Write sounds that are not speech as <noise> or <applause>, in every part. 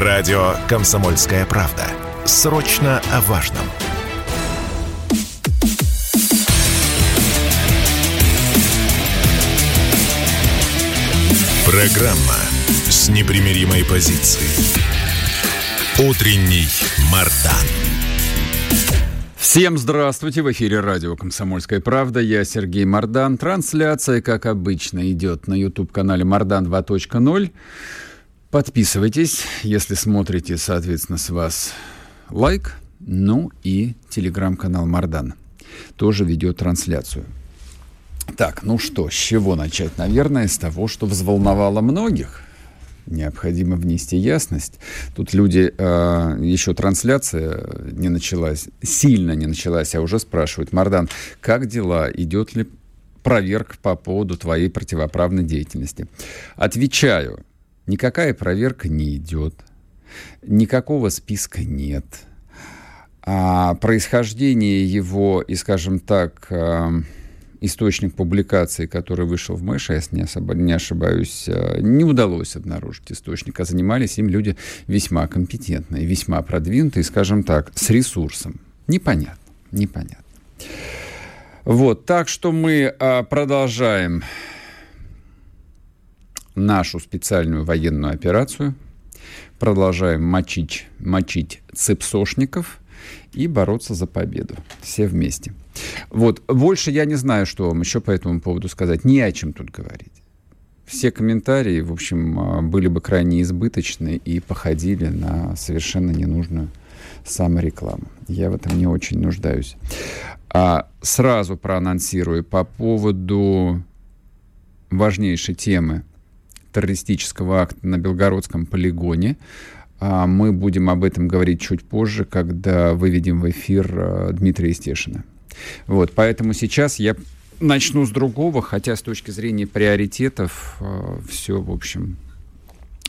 Радио «Комсомольская правда». Срочно о важном. Программа с непримиримой позицией. Утренний Мардан. Всем здравствуйте! В эфире радио «Комсомольская правда». Я Сергей Мардан. Трансляция, как обычно, идет на YouTube-канале «Мардан 2.0». Подписывайтесь, если смотрите, соответственно, с вас лайк. Ну и телеграм-канал Мардан тоже ведет трансляцию. Так, ну что, с чего начать? Наверное, с того, что взволновало многих. Необходимо внести ясность. Тут люди, э, еще трансляция не началась, сильно не началась, а уже спрашивают, Мардан, как дела? Идет ли проверка по поводу твоей противоправной деятельности? Отвечаю, Никакая проверка не идет, никакого списка нет. А происхождение его и, скажем так, э, источник публикации, который вышел в Мэше, если не, особо, не ошибаюсь, э, не удалось обнаружить источник, а занимались им люди весьма компетентные, весьма продвинутые, скажем так, с ресурсом. Непонятно, непонятно. Вот, так что мы а, продолжаем нашу специальную военную операцию, продолжаем мочить, мочить цепсошников и бороться за победу. Все вместе. Вот. Больше я не знаю, что вам еще по этому поводу сказать. Не о чем тут говорить. Все комментарии, в общем, а, были бы крайне избыточны и походили на совершенно ненужную саморекламу. Я в этом не очень нуждаюсь. А сразу проанонсирую по поводу важнейшей темы террористического акта на Белгородском полигоне. А мы будем об этом говорить чуть позже, когда выведем в эфир а, Дмитрия Стешина. Вот, поэтому сейчас я начну с другого, хотя с точки зрения приоритетов а, все, в общем,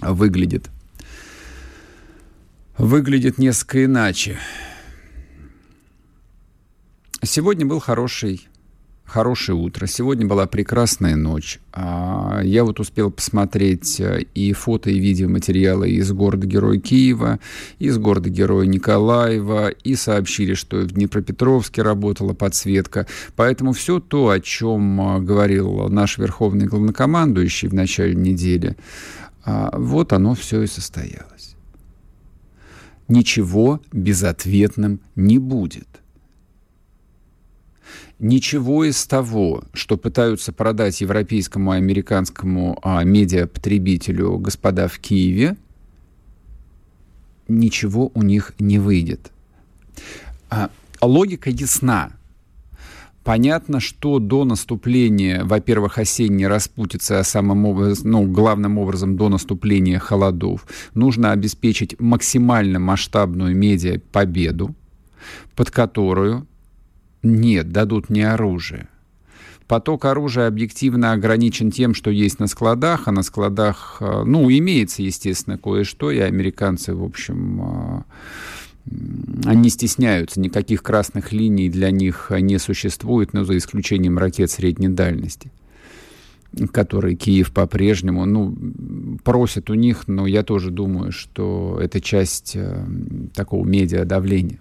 выглядит выглядит несколько иначе. Сегодня был хороший хорошее утро. Сегодня была прекрасная ночь. А, я вот успел посмотреть э, и фото, и видеоматериалы из города-героя Киева, из города-героя Николаева, и сообщили, что в Днепропетровске работала подсветка. Поэтому все то, о чем э, говорил наш верховный главнокомандующий в начале недели, а, вот оно все и состоялось. Ничего безответным не будет ничего из того, что пытаются продать европейскому и американскому а, медиапотребителю господа в Киеве, ничего у них не выйдет. А, логика ясна. Понятно, что до наступления, во-первых, осенней распутицы, а самым образом, ну, главным образом до наступления холодов, нужно обеспечить максимально масштабную медиа победу, под которую нет, дадут не оружие. Поток оружия объективно ограничен тем, что есть на складах, а на складах, э, ну, имеется, естественно, кое-что, и американцы, в общем, э, они стесняются, никаких красных линий для них не существует, но за исключением ракет средней дальности которые Киев по-прежнему, ну, просят у них, но я тоже думаю, что это часть э, такого медиадавления,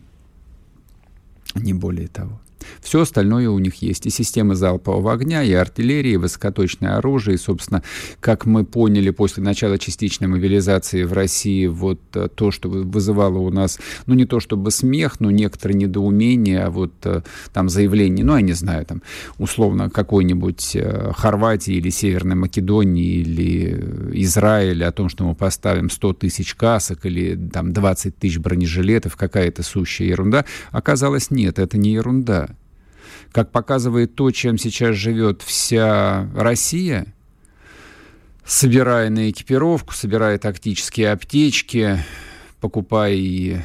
не более того. Все остальное у них есть. И системы залпового огня, и артиллерия, и высокоточное оружие. И, собственно, как мы поняли после начала частичной мобилизации в России, вот э, то, что вызывало у нас, ну, не то чтобы смех, но некоторое недоумение, а вот э, там заявление, ну, я не знаю, там, условно, какой-нибудь э, Хорватии или Северной Македонии или Израиля о том, что мы поставим 100 тысяч касок или там 20 тысяч бронежилетов, какая-то сущая ерунда. Оказалось, нет, это не ерунда как показывает то, чем сейчас живет вся Россия, собирая на экипировку, собирая тактические аптечки, покупая и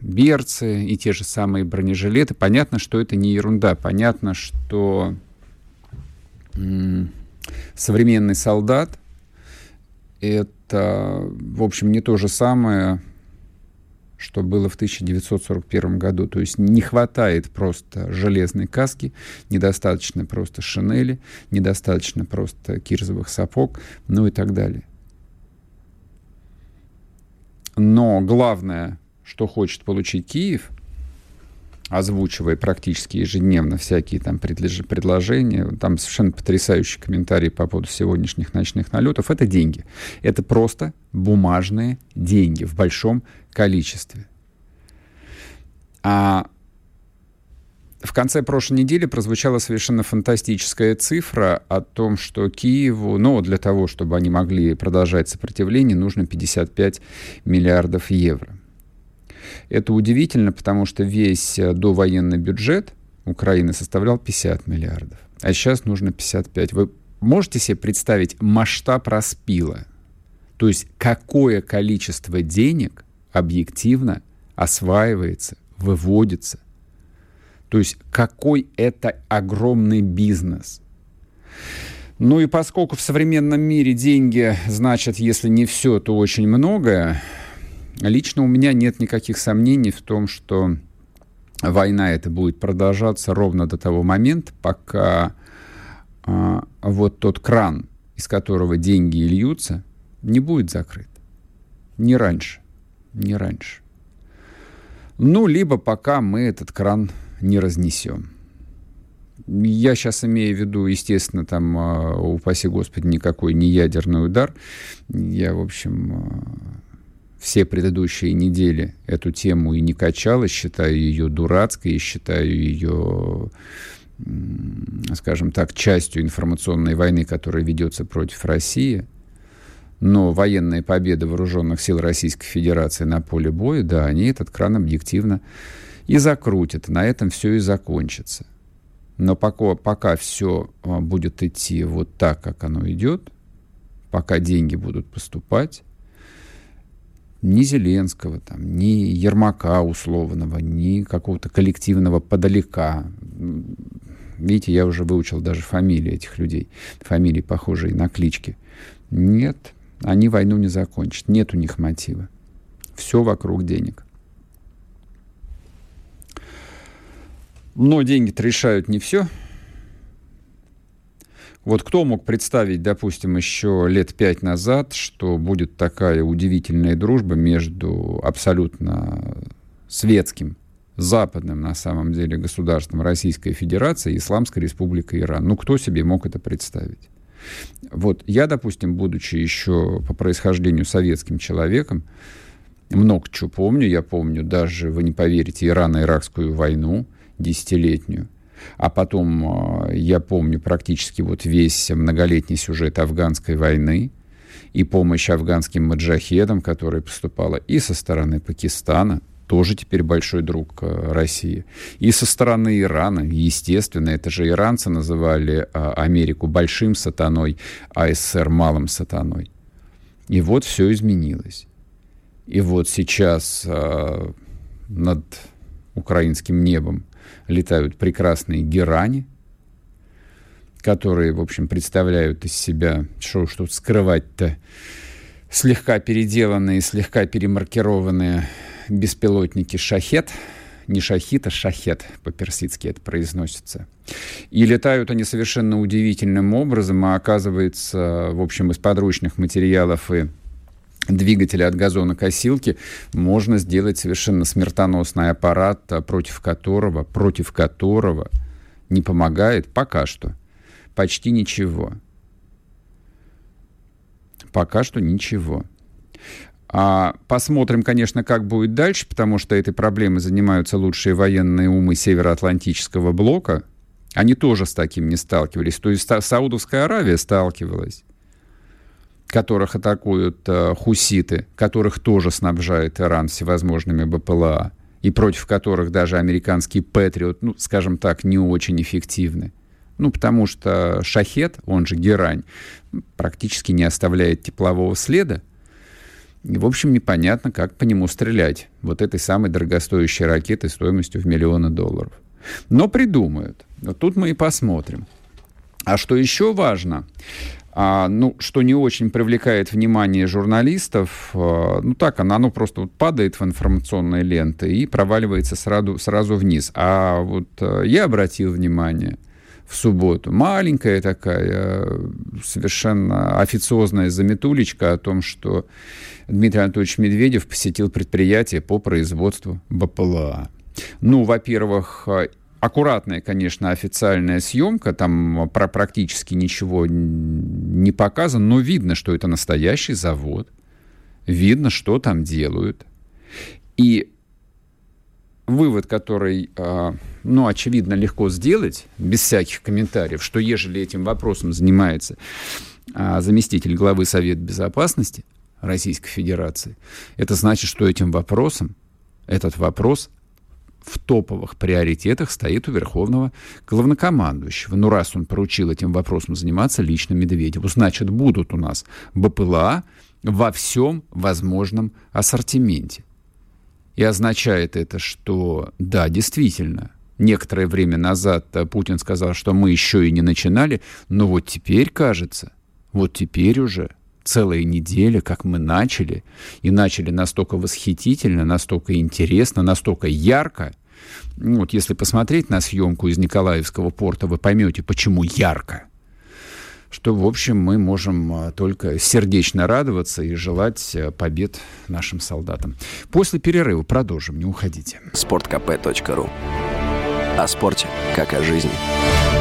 берцы, и те же самые бронежилеты, понятно, что это не ерунда. Понятно, что современный солдат это, в общем, не то же самое, что было в 1941 году. То есть не хватает просто железной каски, недостаточно просто шинели, недостаточно просто кирзовых сапог, ну и так далее. Но главное, что хочет получить Киев, озвучивая практически ежедневно всякие там предложения, там совершенно потрясающие комментарии по поводу сегодняшних ночных налетов, это деньги. Это просто бумажные деньги в большом количестве. А в конце прошлой недели прозвучала совершенно фантастическая цифра о том, что Киеву, ну, для того, чтобы они могли продолжать сопротивление, нужно 55 миллиардов евро. Это удивительно, потому что весь э, довоенный бюджет Украины составлял 50 миллиардов, а сейчас нужно 55. Вы можете себе представить масштаб распила? То есть какое количество денег объективно осваивается, выводится то есть какой это огромный бизнес. Ну и поскольку в современном мире деньги значат, если не все, то очень многое, лично у меня нет никаких сомнений в том, что война эта будет продолжаться ровно до того момента, пока а, вот тот кран, из которого деньги льются, не будет закрыт. Не раньше. Не раньше. Ну, либо пока мы этот кран не разнесем. Я сейчас имею в виду, естественно, там, а, упаси Господи, никакой не ядерный удар. Я, в общем, а, все предыдущие недели эту тему и не качал, и считаю ее дурацкой, и считаю ее, скажем так, частью информационной войны, которая ведется против России. Но военные победы вооруженных сил Российской Федерации на поле боя, да, они этот кран объективно и закрутит. На этом все и закончится. Но пока, пока все будет идти вот так, как оно идет, пока деньги будут поступать, ни Зеленского, там, ни Ермака условного, ни какого-то коллективного подалека. Видите, я уже выучил даже фамилии этих людей, фамилии, похожие на клички. Нет, они войну не закончат, нет у них мотива. Все вокруг денег. Но деньги-то решают не все. Вот кто мог представить, допустим, еще лет пять назад, что будет такая удивительная дружба между абсолютно светским, западным на самом деле государством Российской Федерации и Исламской Республикой Иран. Ну, кто себе мог это представить? Вот я, допустим, будучи еще по происхождению советским человеком, много чего помню. Я помню даже, вы не поверите, Ирано-Иракскую войну – десятилетнюю. А потом, э, я помню практически вот весь многолетний сюжет афганской войны и помощь афганским маджахедам, которая поступала и со стороны Пакистана, тоже теперь большой друг э, России. И со стороны Ирана, естественно, это же иранцы называли э, Америку большим сатаной, а СССР малым сатаной. И вот все изменилось. И вот сейчас над украинским небом летают прекрасные герани, которые, в общем, представляют из себя, что уж тут скрывать-то, слегка переделанные, слегка перемаркированные беспилотники «Шахет», не шахит, а шахет, по-персидски это произносится. И летают они совершенно удивительным образом, а оказывается, в общем, из подручных материалов и двигателя от газонокосилки можно сделать совершенно смертоносный аппарат, а, против которого, против которого не помогает пока что почти ничего. Пока что ничего. А посмотрим, конечно, как будет дальше, потому что этой проблемой занимаются лучшие военные умы Североатлантического блока. Они тоже с таким не сталкивались. То есть Саудовская Аравия сталкивалась которых атакуют э, хуситы, которых тоже снабжает Иран всевозможными БПЛА, и против которых даже американский Патриот, ну, скажем так, не очень эффективны. Ну, потому что шахет, он же герань, практически не оставляет теплового следа. И, в общем, непонятно, как по нему стрелять. Вот этой самой дорогостоящей ракетой стоимостью в миллионы долларов. Но придумают. Вот тут мы и посмотрим. А что еще важно? А, ну, что не очень привлекает внимание журналистов, а, ну так, оно, оно просто вот падает в информационные ленты и проваливается сразу, сразу вниз. А вот а, я обратил внимание, в субботу. Маленькая такая, совершенно официозная заметулечка о том, что Дмитрий Анатольевич Медведев посетил предприятие по производству БПЛА. Ну, во-первых, аккуратная, конечно, официальная съемка, там про практически ничего не показано, но видно, что это настоящий завод, видно, что там делают. И вывод, который, а, ну, очевидно, легко сделать, без всяких комментариев, что ежели этим вопросом занимается а, заместитель главы Совета Безопасности Российской Федерации, это значит, что этим вопросом, этот вопрос в топовых приоритетах стоит у верховного главнокомандующего. Ну, раз он поручил этим вопросом заниматься лично Медведеву, значит, будут у нас БПЛА во всем возможном ассортименте. И означает это, что да, действительно, некоторое время назад э, Путин сказал, что мы еще и не начинали, но вот теперь, кажется, вот теперь уже целая неделя, как мы начали, и начали настолько восхитительно, настолько интересно, настолько ярко. Вот если посмотреть на съемку из Николаевского порта, вы поймете, почему ярко что, в общем, мы можем а, только сердечно радоваться и желать э, побед нашим солдатам. После перерыва продолжим, не уходите. sportkp.ru О спорте, как о жизни.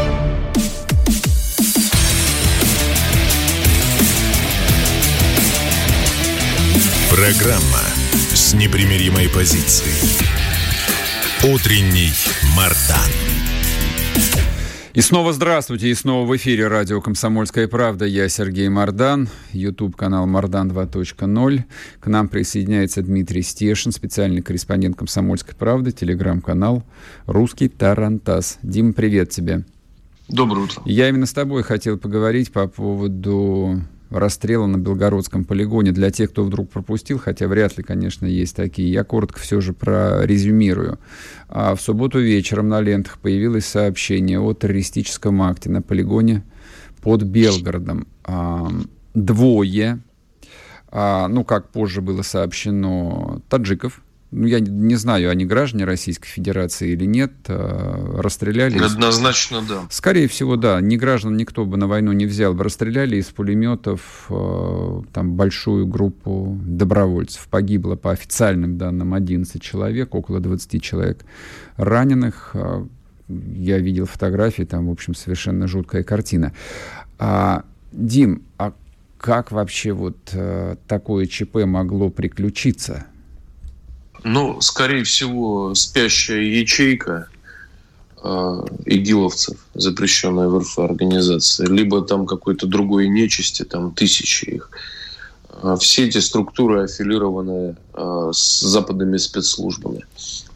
Программа с непримиримой позицией. Утренний Мардан. И снова здравствуйте, и снова в эфире радио «Комсомольская правда». Я Сергей Мордан, YouTube-канал «Мордан 2.0». К нам присоединяется Дмитрий Стешин, специальный корреспондент «Комсомольской правды», телеграм-канал «Русский Тарантас». Дим, привет тебе. Доброе утро. Я именно с тобой хотел поговорить по поводу расстрела на Белгородском полигоне. Для тех, кто вдруг пропустил, хотя вряд ли, конечно, есть такие, я коротко все же прорезюмирую. А в субботу вечером на лентах появилось сообщение о террористическом акте на полигоне под Белгородом. А, двое, а, ну, как позже было сообщено, таджиков, я не знаю, они граждане Российской Федерации или нет, а, расстреляли... Однозначно, да. Скорее всего, да. Ни граждан никто бы на войну не взял бы. Расстреляли из пулеметов а, там большую группу добровольцев. Погибло, по официальным данным, 11 человек, около 20 человек раненых. А, я видел фотографии, там, в общем, совершенно жуткая картина. А, Дим, а как вообще вот такое ЧП могло приключиться? Ну, скорее всего, спящая ячейка э, игиловцев, запрещенная в РФ организация, либо там какой-то другой нечисти, там тысячи их. Э, все эти структуры аффилированы э, с западными спецслужбами.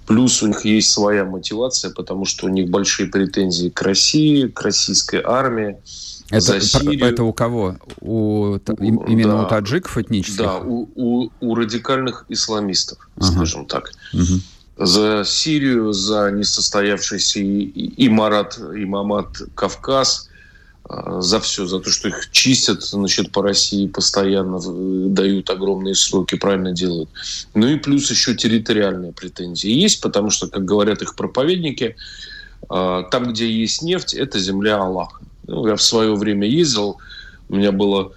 Плюс у них есть своя мотивация, потому что у них большие претензии к России, к российской армии. Это, это у кого? У, именно да, у таджиков этнических? Да, у, у, у радикальных исламистов, ага. скажем так. Угу. За Сирию, за несостоявшийся имарат, имамат Кавказ, а, за все, за то, что их чистят значит, по России постоянно, дают огромные сроки, правильно делают. Ну и плюс еще территориальные претензии есть, потому что, как говорят их проповедники, а, там, где есть нефть, это земля Аллаха. Ну, я в свое время ездил, у меня было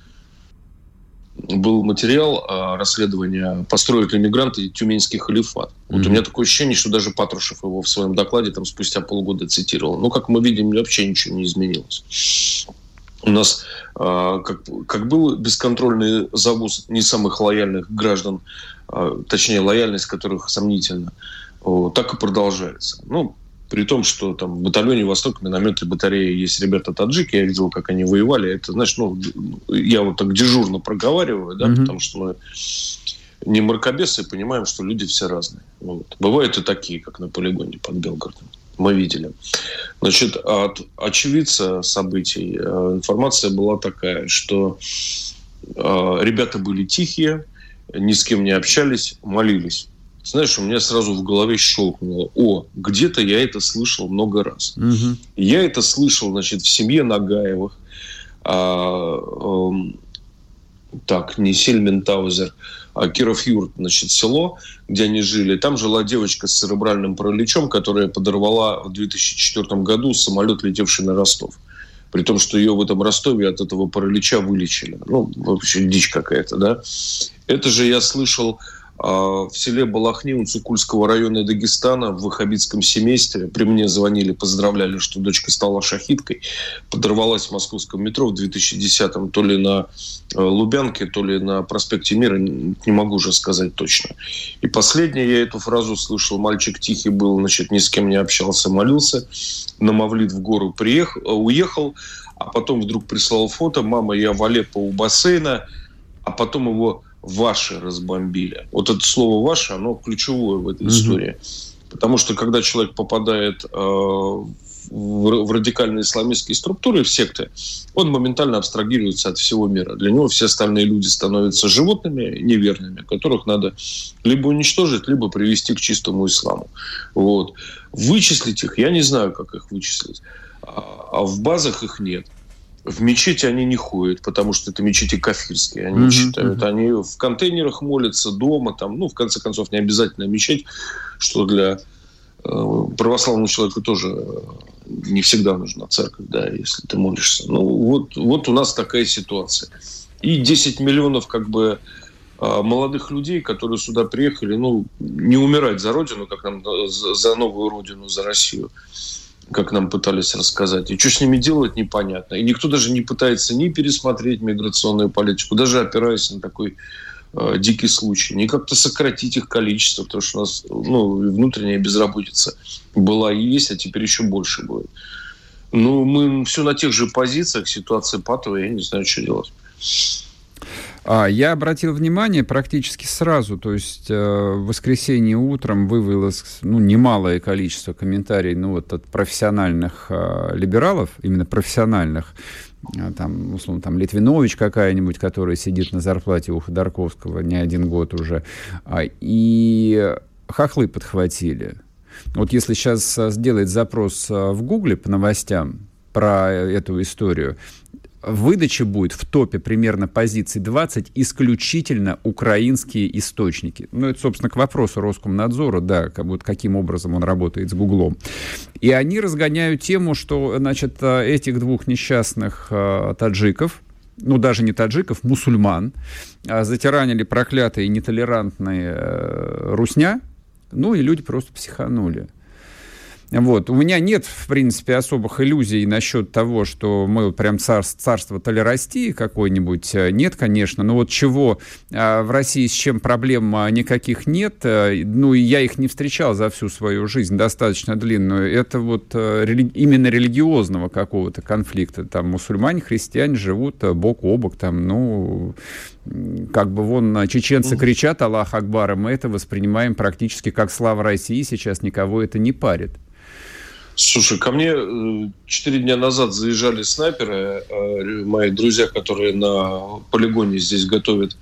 был материал а, расследования «Построят ли мигранты Тюменский халифат». Mm-hmm. Вот у меня такое ощущение, что даже Патрушев его в своем докладе там спустя полгода цитировал. Ну, как мы видим, вообще ничего не изменилось. У нас а, как, как был бесконтрольный завоз не самых лояльных граждан, а, точнее, лояльность которых сомнительна, так и продолжается. Ну, при том, что там в батальоне «Восток» минометы батареи есть ребята-таджики, я видел, как они воевали. Это, знаешь, ну, я вот так дежурно проговариваю, да, mm-hmm. потому что мы не мракобесы, понимаем, что люди все разные. Вот. Бывают и такие, как на полигоне под Белгородом. Мы видели. Значит, от очевидца событий э, информация была такая, что э, ребята были тихие, ни с кем не общались, молились знаешь, у меня сразу в голове щелкнуло. О, где-то я это слышал много раз. Угу. Я это слышал, значит, в семье Нагаевых. А, э, так, не Сельментаузер. а, Киров-Юрт, значит, село, где они жили. Там жила девочка с церебральным параличом, которая подорвала в 2004 году самолет, летевший на Ростов. При том, что ее в этом Ростове от этого паралича вылечили. Ну, вообще дичь какая-то, да. Это же я слышал в селе Балахни Уцукульского района Дагестана в ваххабитском семействе. При мне звонили, поздравляли, что дочка стала шахиткой. Подорвалась в московском метро в 2010-м то ли на э, Лубянке, то ли на проспекте Мира. Не могу уже сказать точно. И последнее, я эту фразу слышал. Мальчик тихий был, значит, ни с кем не общался, молился. На Мавлид в гору приехал, э, уехал. А потом вдруг прислал фото. Мама, я в Алеппо у бассейна. А потом его ваши разбомбили. Вот это слово «ваше», оно ключевое в этой mm-hmm. истории. Потому что когда человек попадает э, в, в радикальные исламистские структуры, в секты, он моментально абстрагируется от всего мира. Для него все остальные люди становятся животными неверными, которых надо либо уничтожить, либо привести к чистому исламу. Вот. Вычислить их, я не знаю, как их вычислить. А, а в базах их нет. В мечети они не ходят, потому что это мечети кафирские. Они mm-hmm. считают, они в контейнерах молятся дома, там, ну, в конце концов, не обязательно мечеть, что для э, православного человека тоже э, не всегда нужна церковь, да, если ты молишься. Ну, вот, вот у нас такая ситуация. И 10 миллионов, как бы, э, молодых людей, которые сюда приехали, ну, не умирать за родину, как нам за новую родину, за Россию, как нам пытались рассказать. И что с ними делать, непонятно. И никто даже не пытается ни пересмотреть миграционную политику, даже опираясь на такой э, дикий случай, ни как-то сократить их количество, потому что у нас ну, внутренняя безработица была и есть, а теперь еще больше будет. Ну, мы все на тех же позициях, ситуация патовая, я не знаю, что делать. А, я обратил внимание практически сразу, то есть э, в воскресенье утром вывелось ну, немалое количество комментариев ну, вот, от профессиональных э, либералов, именно профессиональных, э, там, условно, там Литвинович какая-нибудь, которая сидит на зарплате у Ходорковского не один год уже, а, и хохлы подхватили. Вот если сейчас сделать запрос в Гугле по новостям про эту историю, выдача будет в топе примерно позиций 20 исключительно украинские источники. Ну, это, собственно, к вопросу Роскомнадзора, да, как, вот каким образом он работает с Гуглом. И они разгоняют тему, что, значит, этих двух несчастных э, таджиков, ну, даже не таджиков, мусульман, э, затиранили проклятые нетолерантные э, русня, ну, и люди просто психанули. Вот. У меня нет, в принципе, особых иллюзий насчет того, что мы прям царство, царство толерастии какой-нибудь. Э, нет, конечно. Но вот чего а, в России с чем проблем а, никаких нет, э, ну и я их не встречал за всю свою жизнь достаточно длинную, это вот э, рели... именно религиозного какого-то конфликта. Там мусульмане, христиане живут бок о бок, там, ну, как бы вон чеченцы кричат Аллах Акбар, и мы это воспринимаем практически как слава России, сейчас никого это не парит. Слушай, ко мне э, четыре дня назад заезжали снайперы, э, мои друзья, которые на полигоне здесь готовят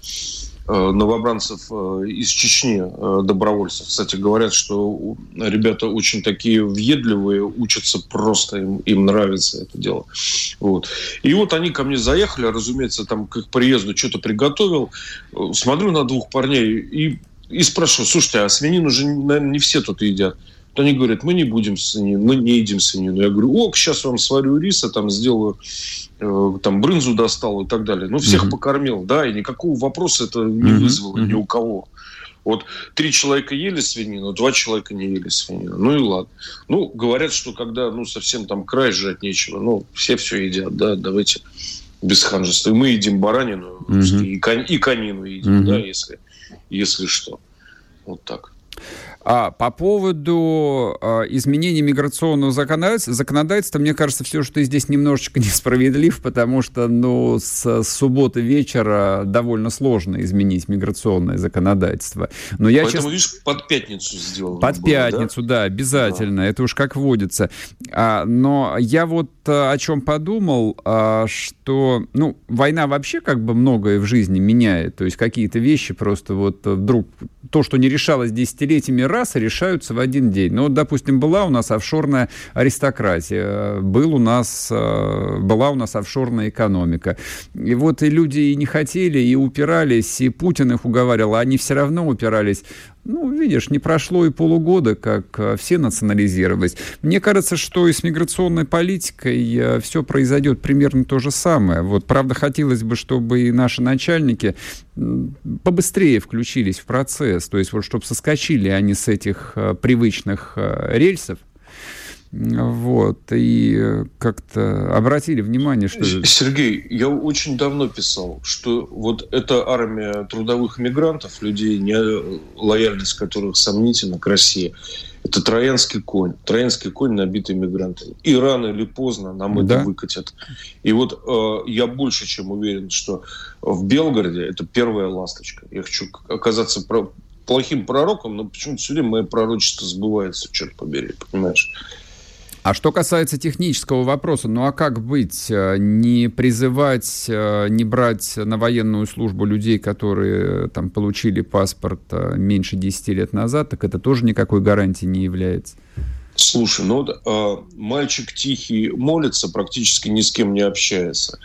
э, новобранцев из Чечни, добровольцев. Кстати, говорят, что ребята очень такие въедливые, учатся просто, им, им нравится это дело. Вот. И вот они ко мне заехали, разумеется, там к их приезду что-то приготовил. Смотрю на двух парней и, и спрашиваю, слушайте, а свинину же, наверное, не все тут едят то они говорят, мы не будем свинину, мы не едим свинину. Я говорю, ок, сейчас вам сварю риса, там сделаю, э, там брынзу достал и так далее. Ну, всех mm-hmm. покормил, да, и никакого вопроса это не mm-hmm. вызвало mm-hmm. ни у кого. Вот три человека ели свинину, два человека не ели свинину. Ну и ладно. Ну, говорят, что когда ну, совсем там край жрать нечего, ну, все все едят, да, давайте без ханжества. И мы едим баранину mm-hmm. и, кон, и конину едим, mm-hmm. да, если, если что. Вот так. А по поводу а, изменения миграционного законодательства, законодательства, мне кажется, все, что ты здесь немножечко <laughs> несправедлив, потому что, ну, с субботы вечера довольно сложно изменить миграционное законодательство. Но я Поэтому, сейчас... видишь, под пятницу сделал. Под было, пятницу, да, да обязательно. Да. Это уж как водится. А, но я вот а, о чем подумал, а, что, ну, война вообще как бы многое в жизни меняет. То есть какие-то вещи просто вот вдруг... То, что не решалось десятилетиями раз решаются в один день. Ну, вот, допустим, была у нас офшорная аристократия, был у нас, э, была у нас офшорная экономика. И вот и люди и не хотели, и упирались, и Путин их уговаривал, а они все равно упирались ну, видишь, не прошло и полугода, как э, все национализировались. Мне кажется, что и с миграционной политикой э, все произойдет примерно то же самое. Вот, правда, хотелось бы, чтобы и наши начальники побыстрее включились в процесс, то есть вот чтобы соскочили они с этих э, привычных рельсов, вот, и как-то обратили внимание, что... Сергей, я очень давно писал, что вот эта армия трудовых мигрантов, людей, не лояльность которых сомнительна к России, это троянский конь. Троянский конь, набитый мигрантами. И рано или поздно нам да? это выкатят. И вот э, я больше чем уверен, что в Белгороде это первая ласточка. Я хочу оказаться про плохим пророком, но почему-то все время мое пророчество сбывается, черт побери, понимаешь? А что касается технического вопроса, ну а как быть? Э, не призывать, э, не брать на военную службу людей, которые э, там получили паспорт меньше 10 лет назад, так это тоже никакой гарантии не является. Слушай, ну э, мальчик тихий молится, практически ни с кем не общается.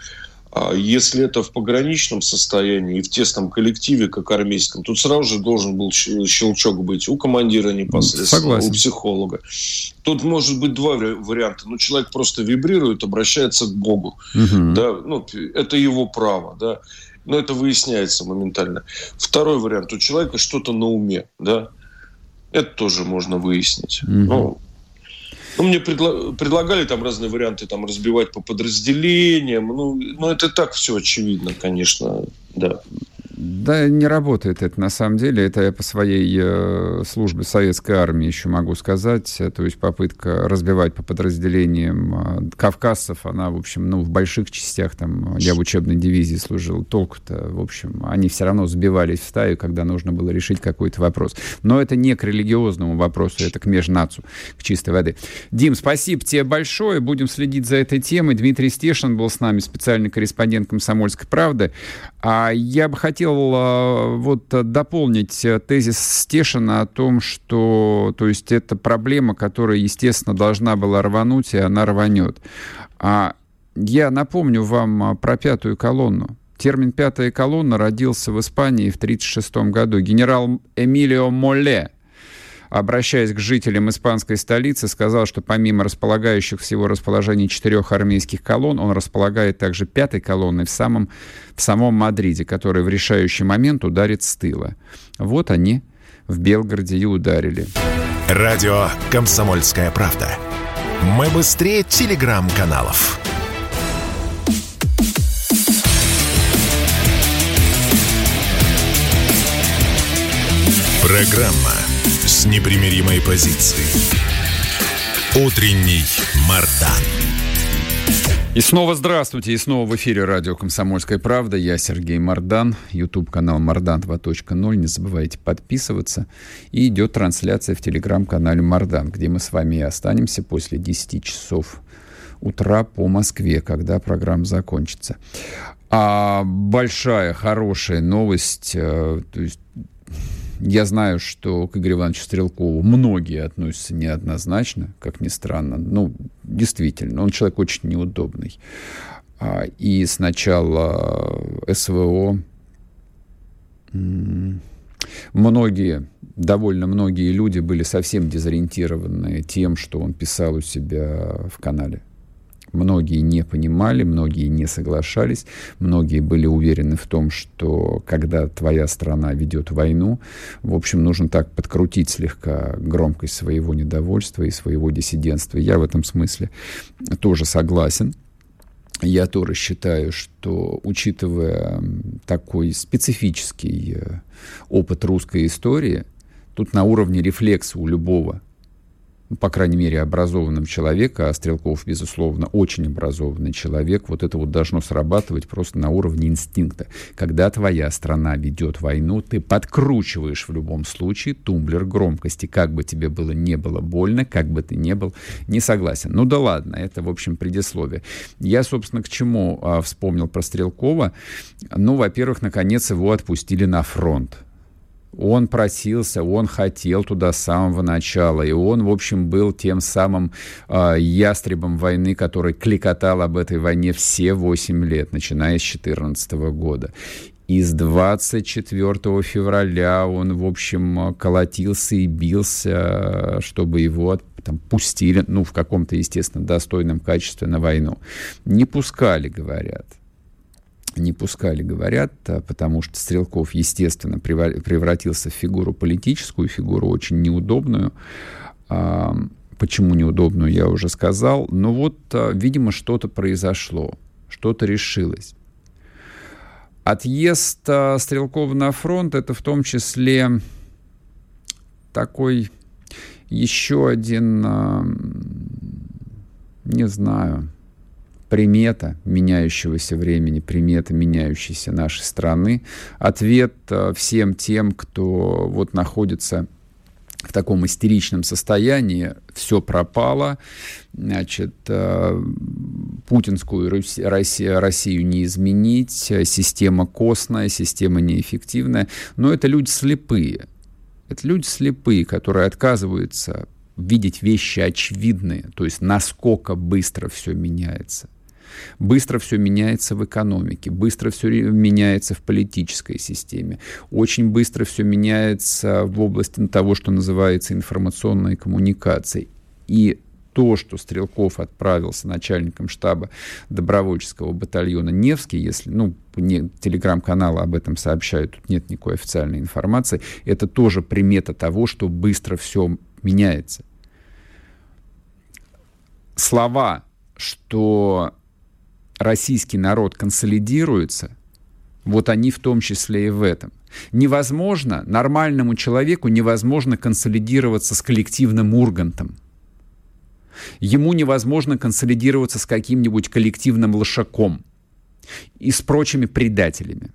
А если это в пограничном состоянии и в тесном коллективе, как армейском, тут сразу же должен был щелчок быть у командира непосредственно, Согласен. у психолога. Тут может быть два варианта. Ну, человек просто вибрирует, обращается к Богу. Угу. Да? Ну, это его право. Да? Но это выясняется моментально. Второй вариант. У человека что-то на уме. Да? Это тоже можно выяснить. Угу. Ну, ну, мне предла- предлагали там разные варианты, там разбивать по подразделениям. Ну, ну, это так все очевидно, конечно, да. Да, не работает это на самом деле. Это я по своей э, службе советской армии еще могу сказать. То есть попытка разбивать по подразделениям э, кавказцев, она, в общем, ну, в больших частях, там, я в учебной дивизии служил, толку-то, в общем, они все равно сбивались в стаю, когда нужно было решить какой-то вопрос. Но это не к религиозному вопросу, это к межнацу, к чистой воды. Дим, спасибо тебе большое. Будем следить за этой темой. Дмитрий Стешин был с нами, специальный корреспондент «Комсомольской правды». А я бы хотел а, вот дополнить э, тезис Стешина о том, что то есть это проблема, которая, естественно, должна была рвануть, и она рванет. А я напомню вам про пятую колонну. Термин «пятая колонна» родился в Испании в 1936 году. Генерал Эмилио Молле обращаясь к жителям испанской столицы, сказал, что помимо располагающих всего расположений четырех армейских колонн, он располагает также пятой колонной в, самом, в самом Мадриде, которая в решающий момент ударит с тыла. Вот они в Белгороде и ударили. Радио «Комсомольская правда». Мы быстрее телеграм-каналов. Программа с непримиримой позицией. Утренний Мардан. И снова здравствуйте, и снова в эфире радио «Комсомольская правда». Я Сергей Мардан, YouTube-канал Мардан 2.0. Не забывайте подписываться. И идет трансляция в телеграм-канале Мардан, где мы с вами и останемся после 10 часов утра по Москве, когда программа закончится. А большая, хорошая новость, э, то есть я знаю, что к Игорю Ивановичу Стрелкову многие относятся неоднозначно, как ни странно. Ну, действительно, он человек очень неудобный. А, и сначала СВО многие, довольно многие люди были совсем дезориентированы тем, что он писал у себя в канале. Многие не понимали, многие не соглашались, многие были уверены в том, что когда твоя страна ведет войну, в общем, нужно так подкрутить слегка громкость своего недовольства и своего диссидентства. Я в этом смысле тоже согласен. Я тоже считаю, что, учитывая такой специфический э, опыт русской истории, тут на уровне рефлекса у любого по крайней мере, образованным человека, а Стрелков, безусловно, очень образованный человек, вот это вот должно срабатывать просто на уровне инстинкта. Когда твоя страна ведет войну, ты подкручиваешь в любом случае тумблер громкости, как бы тебе было не было больно, как бы ты не был не согласен. Ну да ладно, это, в общем, предисловие. Я, собственно, к чему а, вспомнил про Стрелкова? Ну, во-первых, наконец его отпустили на фронт Он просился, он хотел туда с самого начала, и он, в общем, был тем самым э, ястребом войны, который кликотал об этой войне все 8 лет, начиная с 2014 года. И с 24 февраля он, в общем, колотился и бился, чтобы его там, пустили, ну, в каком-то, естественно, достойном качестве на войну. Не пускали, говорят не пускали, говорят, а, потому что Стрелков, естественно, превратился в фигуру политическую, фигуру очень неудобную. А, почему неудобную, я уже сказал. Но вот, а, видимо, что-то произошло, что-то решилось. Отъезд Стрелкова на фронт — это в том числе такой еще один, не знаю, примета меняющегося времени, примета меняющейся нашей страны. Ответ э, всем тем, кто вот находится в таком истеричном состоянии, все пропало, значит, э, путинскую Россию, Россию не изменить, система костная, система неэффективная, но это люди слепые. Это люди слепые, которые отказываются видеть вещи очевидные, то есть насколько быстро все меняется. Быстро все меняется в экономике, быстро все меняется в политической системе, очень быстро все меняется в области того, что называется информационной коммуникацией. И то, что Стрелков отправился начальником штаба добровольческого батальона Невский, если, ну, телеграм-каналы об этом сообщают, тут нет никакой официальной информации, это тоже примета того, что быстро все меняется. Слова, что российский народ консолидируется, вот они в том числе и в этом. Невозможно, нормальному человеку невозможно консолидироваться с коллективным Ургантом. Ему невозможно консолидироваться с каким-нибудь коллективным лошаком и с прочими предателями.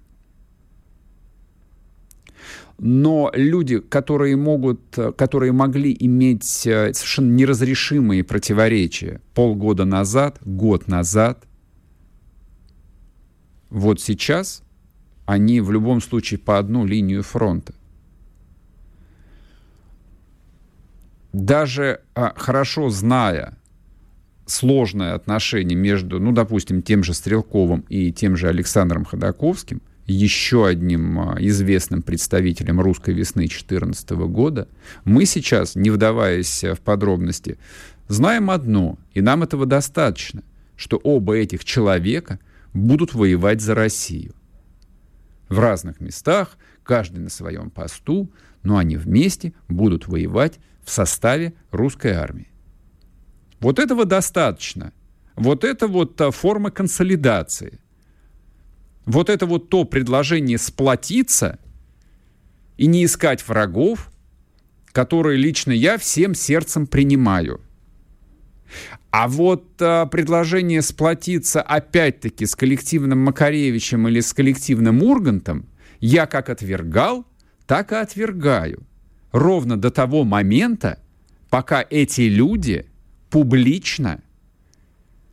Но люди, которые могут, которые могли иметь э, совершенно неразрешимые противоречия полгода назад, год назад – вот сейчас они в любом случае по одну линию фронта. Даже а, хорошо зная сложное отношение между, ну, допустим, тем же Стрелковым и тем же Александром Ходаковским, еще одним а, известным представителем русской весны 2014 года, мы сейчас, не вдаваясь в подробности, знаем одно, и нам этого достаточно, что оба этих человека – будут воевать за Россию. В разных местах, каждый на своем посту, но они вместе будут воевать в составе русской армии. Вот этого достаточно. Вот это вот та форма консолидации. Вот это вот то предложение сплотиться и не искать врагов, которые лично я всем сердцем принимаю – а вот а, предложение сплотиться опять-таки с коллективным Макаревичем или с коллективным Ургантом я как отвергал, так и отвергаю. Ровно до того момента, пока эти люди публично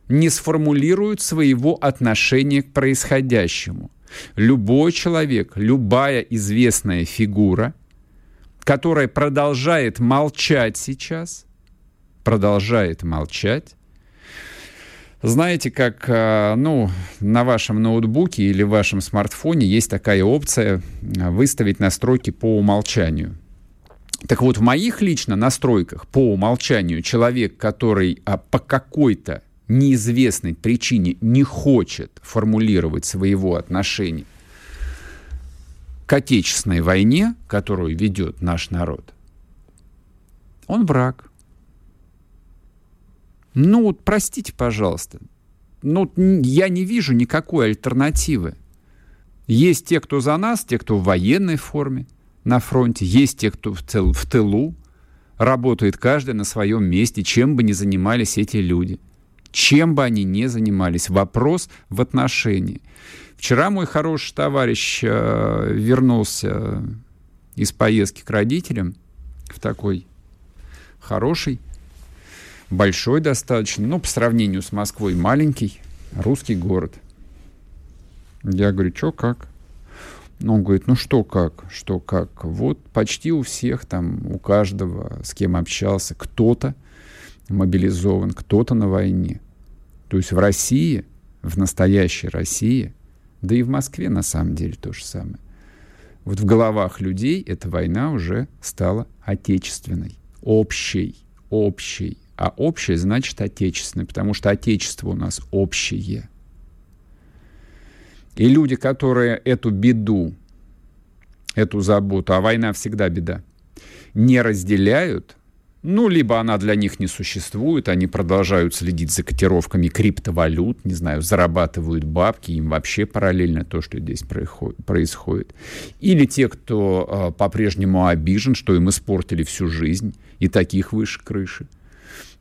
не сформулируют своего отношения к происходящему. Любой человек, любая известная фигура, которая продолжает молчать сейчас – продолжает молчать. Знаете, как э, ну, на вашем ноутбуке или вашем смартфоне есть такая опция э, выставить настройки по умолчанию. Так вот, в моих лично настройках по умолчанию человек, который а, по какой-то неизвестной причине не хочет формулировать своего отношения к отечественной войне, которую ведет наш народ, он враг. Ну, простите, пожалуйста. Ну, я не вижу никакой альтернативы. Есть те, кто за нас, те, кто в военной форме на фронте, есть те, кто в, тыл, в тылу, работает каждый на своем месте, чем бы ни занимались эти люди. Чем бы они ни занимались. Вопрос в отношении. Вчера мой хороший товарищ э, вернулся из поездки к родителям в такой хороший большой достаточно, ну, по сравнению с Москвой маленький, русский город. Я говорю, что, как? Ну, он говорит, ну что как, что как. Вот почти у всех там, у каждого, с кем общался, кто-то мобилизован, кто-то на войне. То есть в России, в настоящей России, да и в Москве на самом деле то же самое. Вот в головах людей эта война уже стала отечественной, общей, общей. А общее значит отечественное, потому что отечество у нас общее. И люди, которые эту беду, эту заботу, а война всегда беда, не разделяют, ну, либо она для них не существует, они продолжают следить за котировками криптовалют, не знаю, зарабатывают бабки, им вообще параллельно то, что здесь происходит. Или те, кто э, по-прежнему обижен, что им испортили всю жизнь, и таких выше крыши.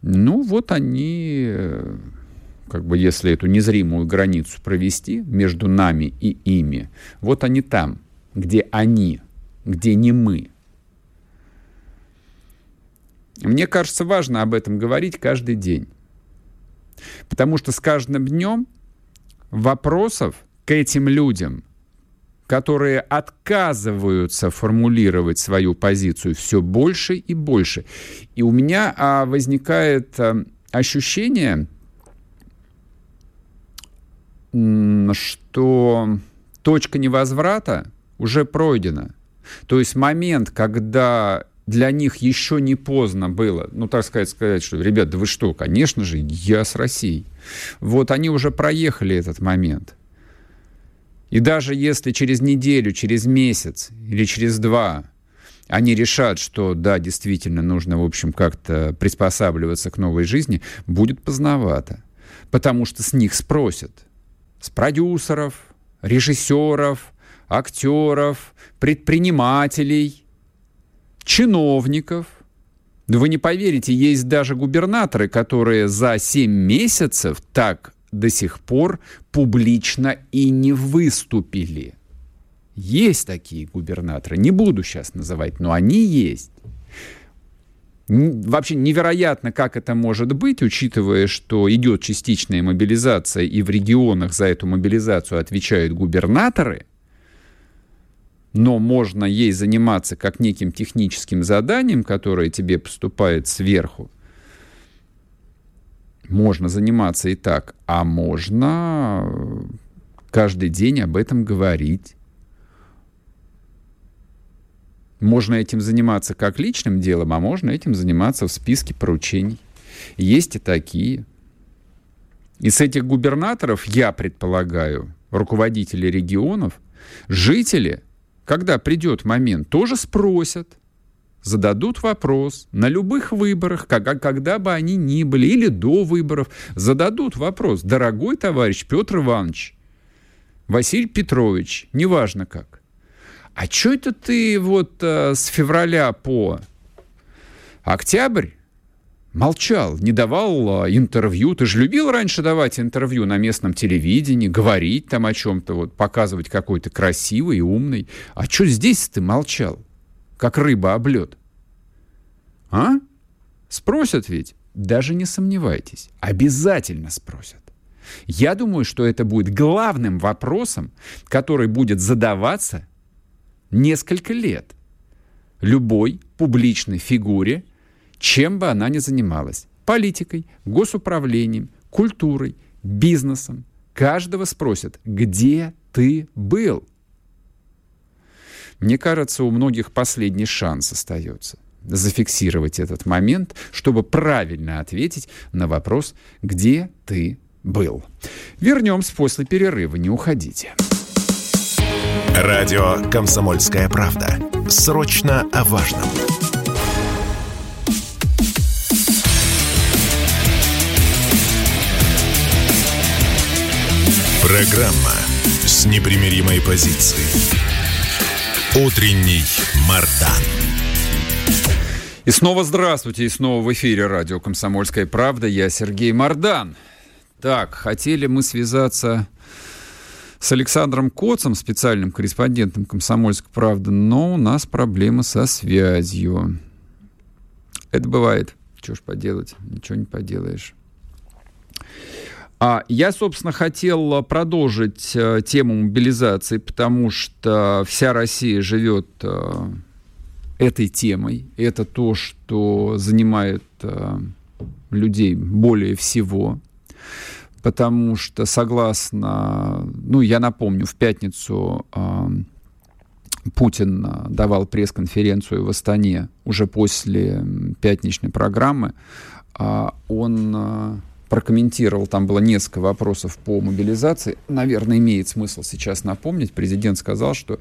Ну, вот они, э, как бы если эту незримую границу провести между нами и ими, вот они там, где они, где не мы – мне кажется, важно об этом говорить каждый день. Потому что с каждым днем вопросов к этим людям, которые отказываются формулировать свою позицию все больше и больше. И у меня а, возникает а, ощущение, что точка невозврата уже пройдена. То есть момент, когда для них еще не поздно было, ну, так сказать, сказать, что, ребят, да вы что, конечно же, я с Россией. Вот они уже проехали этот момент. И даже если через неделю, через месяц или через два они решат, что да, действительно нужно, в общем, как-то приспосабливаться к новой жизни, будет поздновато. Потому что с них спросят. С продюсеров, режиссеров, актеров, предпринимателей – чиновников. Вы не поверите, есть даже губернаторы, которые за 7 месяцев так до сих пор публично и не выступили. Есть такие губернаторы, не буду сейчас называть, но они есть. Вообще невероятно, как это может быть, учитывая, что идет частичная мобилизация, и в регионах за эту мобилизацию отвечают губернаторы – но можно ей заниматься как неким техническим заданием, которое тебе поступает сверху. Можно заниматься и так, а можно э, каждый день об этом говорить. Можно этим заниматься как личным делом, а можно этим заниматься в списке поручений. Есть и такие. И с этих губернаторов, я предполагаю, руководители регионов, жители – когда придет момент, тоже спросят, зададут вопрос на любых выборах, когда, когда бы они ни были, или до выборов, зададут вопрос, дорогой товарищ Петр Иванович, Василий Петрович, неважно как, а что это ты вот э, с февраля по октябрь молчал, не давал а, интервью. Ты же любил раньше давать интервью на местном телевидении, говорить там о чем-то, вот, показывать какой-то красивый и умный. А что здесь ты молчал, как рыба об лед? А? Спросят ведь? Даже не сомневайтесь. Обязательно спросят. Я думаю, что это будет главным вопросом, который будет задаваться несколько лет любой публичной фигуре, чем бы она ни занималась. Политикой, госуправлением, культурой, бизнесом. Каждого спросят, где ты был? Мне кажется, у многих последний шанс остается зафиксировать этот момент, чтобы правильно ответить на вопрос, где ты был. Вернемся после перерыва, не уходите. Радио «Комсомольская правда». Срочно о важном. Программа с непримиримой позицией. Утренний Мардан. И снова здравствуйте, и снова в эфире радио «Комсомольская правда». Я Сергей Мардан. Так, хотели мы связаться с Александром Коцем, специальным корреспондентом «Комсомольской правды», но у нас проблемы со связью. Это бывает. Что ж поделать, ничего не поделаешь. А я, собственно, хотел продолжить э, тему мобилизации, потому что вся Россия живет э, этой темой. Это то, что занимает э, людей более всего. Потому что, согласно, ну, я напомню, в пятницу Путин давал пресс-конференцию в Астане уже после пятничной программы. А он прокомментировал, там было несколько вопросов по мобилизации. Наверное, имеет смысл сейчас напомнить. Президент сказал, что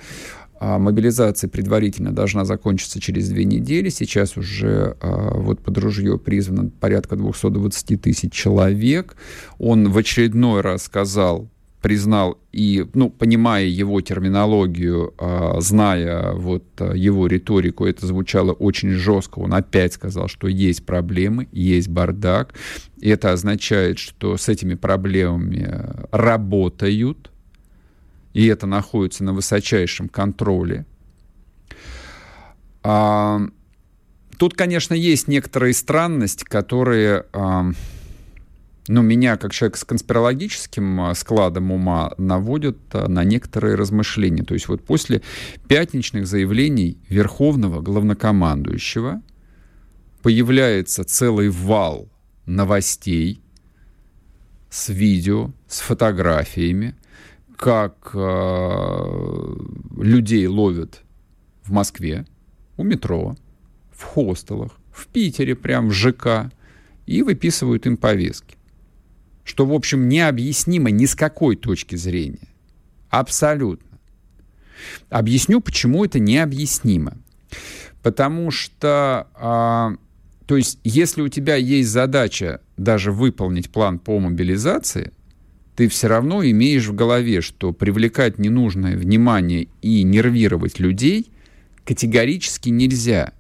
а, мобилизация предварительно должна закончиться через две недели. Сейчас уже а, вот под ружье призвано порядка 220 тысяч человек. Он в очередной раз сказал, признал и, ну, понимая его терминологию, э, зная вот э, его риторику, это звучало очень жестко. Он опять сказал, что есть проблемы, есть бардак. И это означает, что с этими проблемами работают, и это находится на высочайшем контроле. А, тут, конечно, есть некоторые странности, которые... Ну, меня, как человек с конспирологическим а, складом ума, наводят а, на некоторые размышления. То есть вот после пятничных заявлений Верховного главнокомандующего появляется целый вал новостей с видео, с фотографиями, как э, людей ловят в Москве, у метро, в хостелах, в Питере, прям в ЖК, и выписывают им повестки что, в общем, необъяснимо ни с какой точки зрения. Абсолютно. Объясню, почему это необъяснимо. Потому что, а, то есть, если у тебя есть задача даже выполнить план по мобилизации, ты все равно имеешь в голове, что привлекать ненужное внимание и нервировать людей категорически нельзя.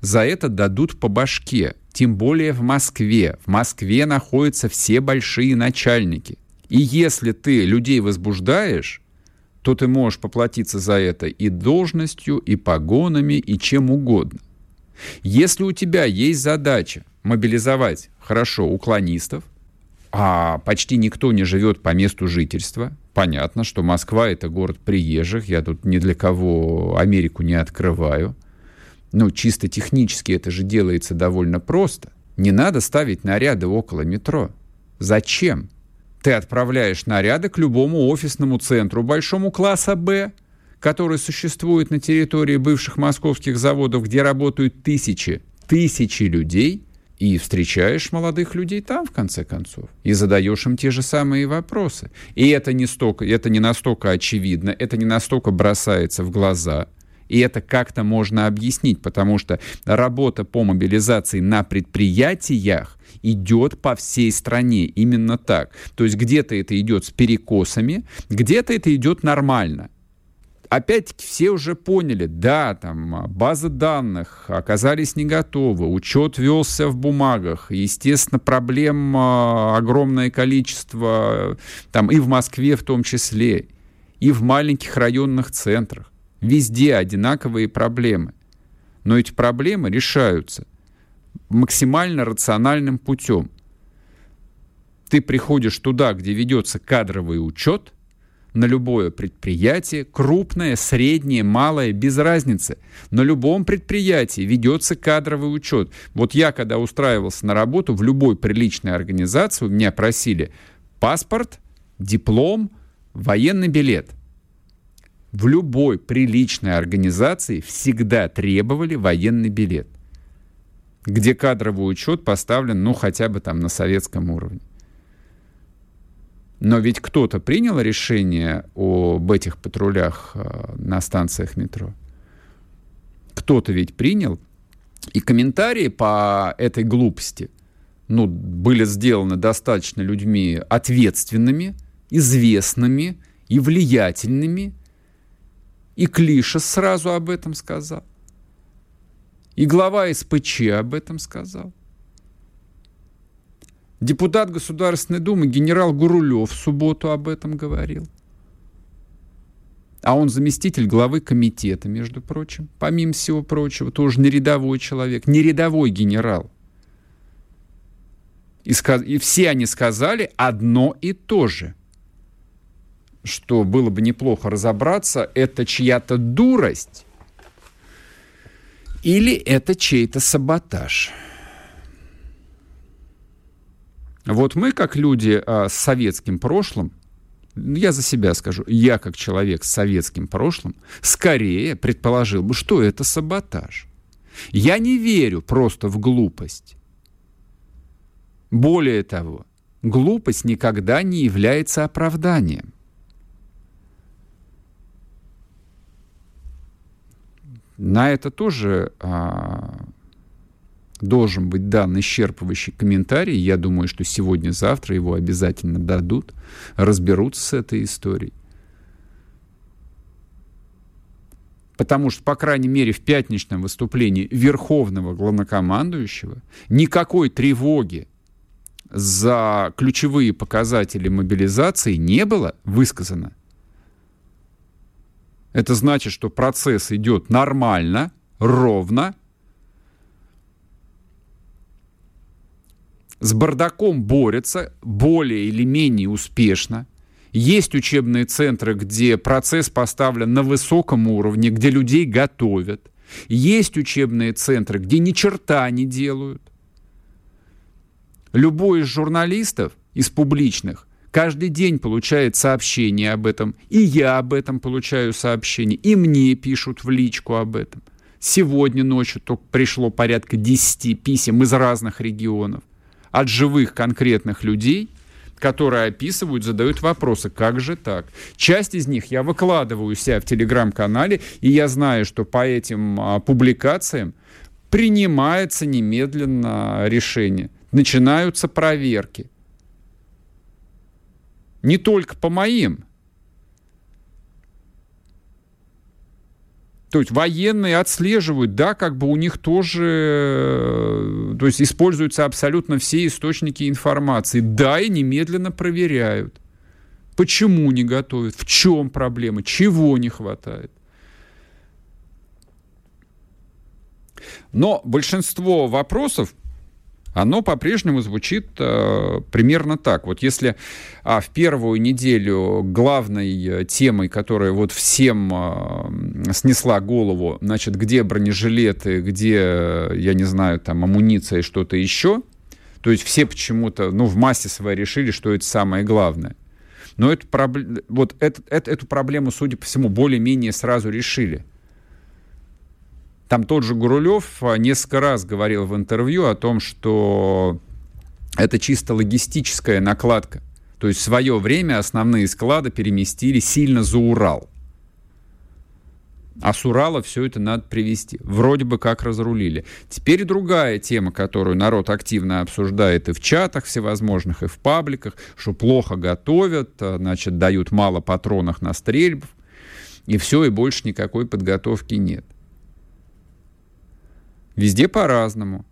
За это дадут по башке. Тем более в Москве. В Москве находятся все большие начальники. И если ты людей возбуждаешь, то ты можешь поплатиться за это и должностью, и погонами, и чем угодно. Если у тебя есть задача мобилизовать хорошо уклонистов, а почти никто не живет по месту жительства, понятно, что Москва это город приезжих, я тут ни для кого Америку не открываю – ну, чисто технически это же делается довольно просто. Не надо ставить наряды около метро. Зачем? Ты отправляешь наряды к любому офисному центру большому класса «Б», который существует на территории бывших московских заводов, где работают тысячи, тысячи людей, и встречаешь молодых людей там, в конце концов, и задаешь им те же самые вопросы. И это не, столько, это не настолько очевидно, это не настолько бросается в глаза – и это как-то можно объяснить, потому что работа по мобилизации на предприятиях идет по всей стране именно так. То есть где-то это идет с перекосами, где-то это идет нормально опять-таки все уже поняли, да, там базы данных оказались не готовы, учет велся в бумагах, естественно, проблем а, огромное количество, там и в Москве в том числе, и в маленьких районных центрах. Везде одинаковые проблемы. Но эти проблемы решаются максимально рациональным путем. Ты приходишь туда, где ведется кадровый учет, на любое предприятие, крупное, среднее, малое, без разницы. На любом предприятии ведется кадровый учет. Вот я, когда устраивался на работу в любой приличной организации, у меня просили паспорт, диплом, военный билет – в любой приличной организации всегда требовали военный билет, где кадровый учет поставлен, ну, хотя бы там на советском уровне. Но ведь кто-то принял решение об этих патрулях э, на станциях метро. Кто-то ведь принял. И комментарии по этой глупости ну, были сделаны достаточно людьми ответственными, известными и влиятельными – и Клиша сразу об этом сказал. И глава СПЧ об этом сказал. Депутат Государственной Думы генерал Гурулев в субботу об этом говорил. А он заместитель главы комитета, между прочим. Помимо всего прочего, тоже не рядовой человек, не рядовой генерал. И, сказ... и все они сказали одно и то же, что было бы неплохо разобраться, это чья-то дурость или это чей-то саботаж. Вот мы, как люди а, с советским прошлым, я за себя скажу, я как человек с советским прошлым, скорее предположил бы, что это саботаж. Я не верю просто в глупость. Более того, глупость никогда не является оправданием. На это тоже а, должен быть дан исчерпывающий комментарий. Я думаю, что сегодня-завтра его обязательно дадут, разберутся с этой историей. Потому что, по крайней мере, в пятничном выступлении верховного главнокомандующего никакой тревоги за ключевые показатели мобилизации не было высказано. Это значит, что процесс идет нормально, ровно, с бардаком борются более или менее успешно. Есть учебные центры, где процесс поставлен на высоком уровне, где людей готовят. Есть учебные центры, где ни черта не делают. Любой из журналистов, из публичных, каждый день получает сообщения об этом. И я об этом получаю сообщения. И мне пишут в личку об этом. Сегодня ночью только пришло порядка 10 писем из разных регионов от живых конкретных людей, которые описывают, задают вопросы, как же так. Часть из них я выкладываю у себя в телеграм-канале, и я знаю, что по этим а, публикациям принимается немедленно решение. Начинаются проверки. Не только по моим То есть военные отслеживают, да, как бы у них тоже, э, то есть используются абсолютно все источники информации, да, и немедленно проверяют. Почему не готовят, в чем проблема, чего не хватает. Но большинство вопросов оно по-прежнему звучит э, примерно так. Вот если а, в первую неделю главной э, темой, которая вот всем э, снесла голову, значит, где бронежилеты, где, я не знаю, там амуниция и что-то еще, то есть все почему-то, ну, в массе своей решили, что это самое главное. Но эту, вот это, эту проблему, судя по всему, более-менее сразу решили. Там тот же Гурулев а, несколько раз говорил в интервью о том, что это чисто логистическая накладка. То есть в свое время основные склады переместили сильно за Урал. А с Урала все это надо привести. Вроде бы как разрулили. Теперь другая тема, которую народ активно обсуждает и в чатах всевозможных, и в пабликах, что плохо готовят, а, значит, дают мало патронов на стрельб, и все, и больше никакой подготовки нет. Везде по-разному.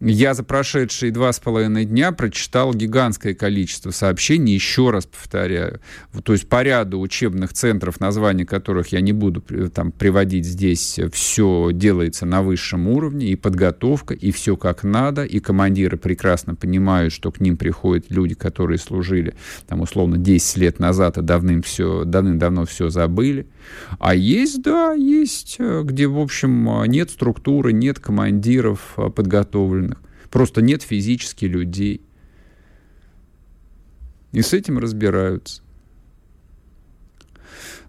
Я за прошедшие два с половиной дня прочитал гигантское количество сообщений, еще раз повторяю. То есть по ряду учебных центров, названия которых я не буду там, приводить здесь, все делается на высшем уровне, и подготовка, и все как надо, и командиры прекрасно понимают, что к ним приходят люди, которые служили, там, условно, 10 лет назад, и давным все, давным-давно все забыли. А есть, да, есть, э, где, в общем, нет структуры, нет командиров э, подготовленных. Просто нет физически людей. И с этим разбираются.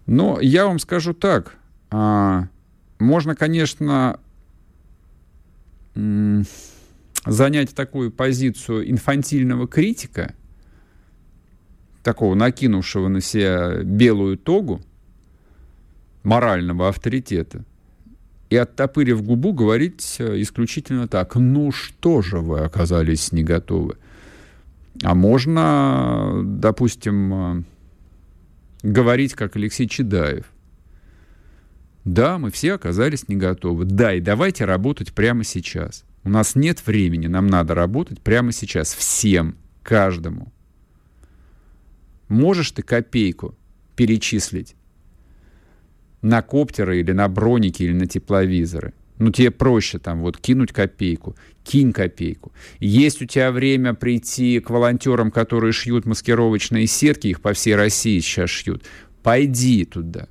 Но я вам скажу так. А, можно, конечно, занять такую позицию инфантильного критика, такого накинувшего на себя белую тогу, морального авторитета, и, оттопырив губу, говорить э, исключительно так. Ну что же вы оказались не готовы? А можно, допустим, э, говорить, как Алексей Чедаев. Да, мы все оказались не готовы. Да, и давайте работать прямо сейчас. У нас нет времени, нам надо работать прямо сейчас. Всем, каждому. Можешь ты копейку перечислить на коптеры или на броники или на тепловизоры. Ну, тебе проще там вот кинуть копейку, кинь копейку. Есть у тебя время прийти к волонтерам, которые шьют маскировочные сетки, их по всей России сейчас шьют. Пойди туда.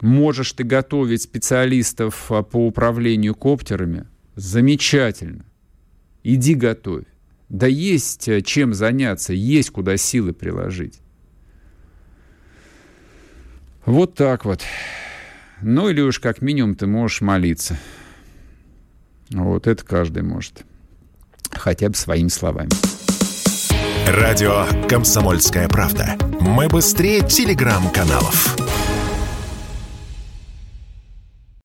Можешь ты готовить специалистов а, по управлению коптерами? Замечательно. Иди готовь. Да есть э, чем заняться, есть куда силы приложить. Вот так вот. Ну или уж как минимум ты можешь молиться. Вот это каждый может. Хотя бы своими словами. Радио «Комсомольская правда». Мы быстрее телеграм-каналов.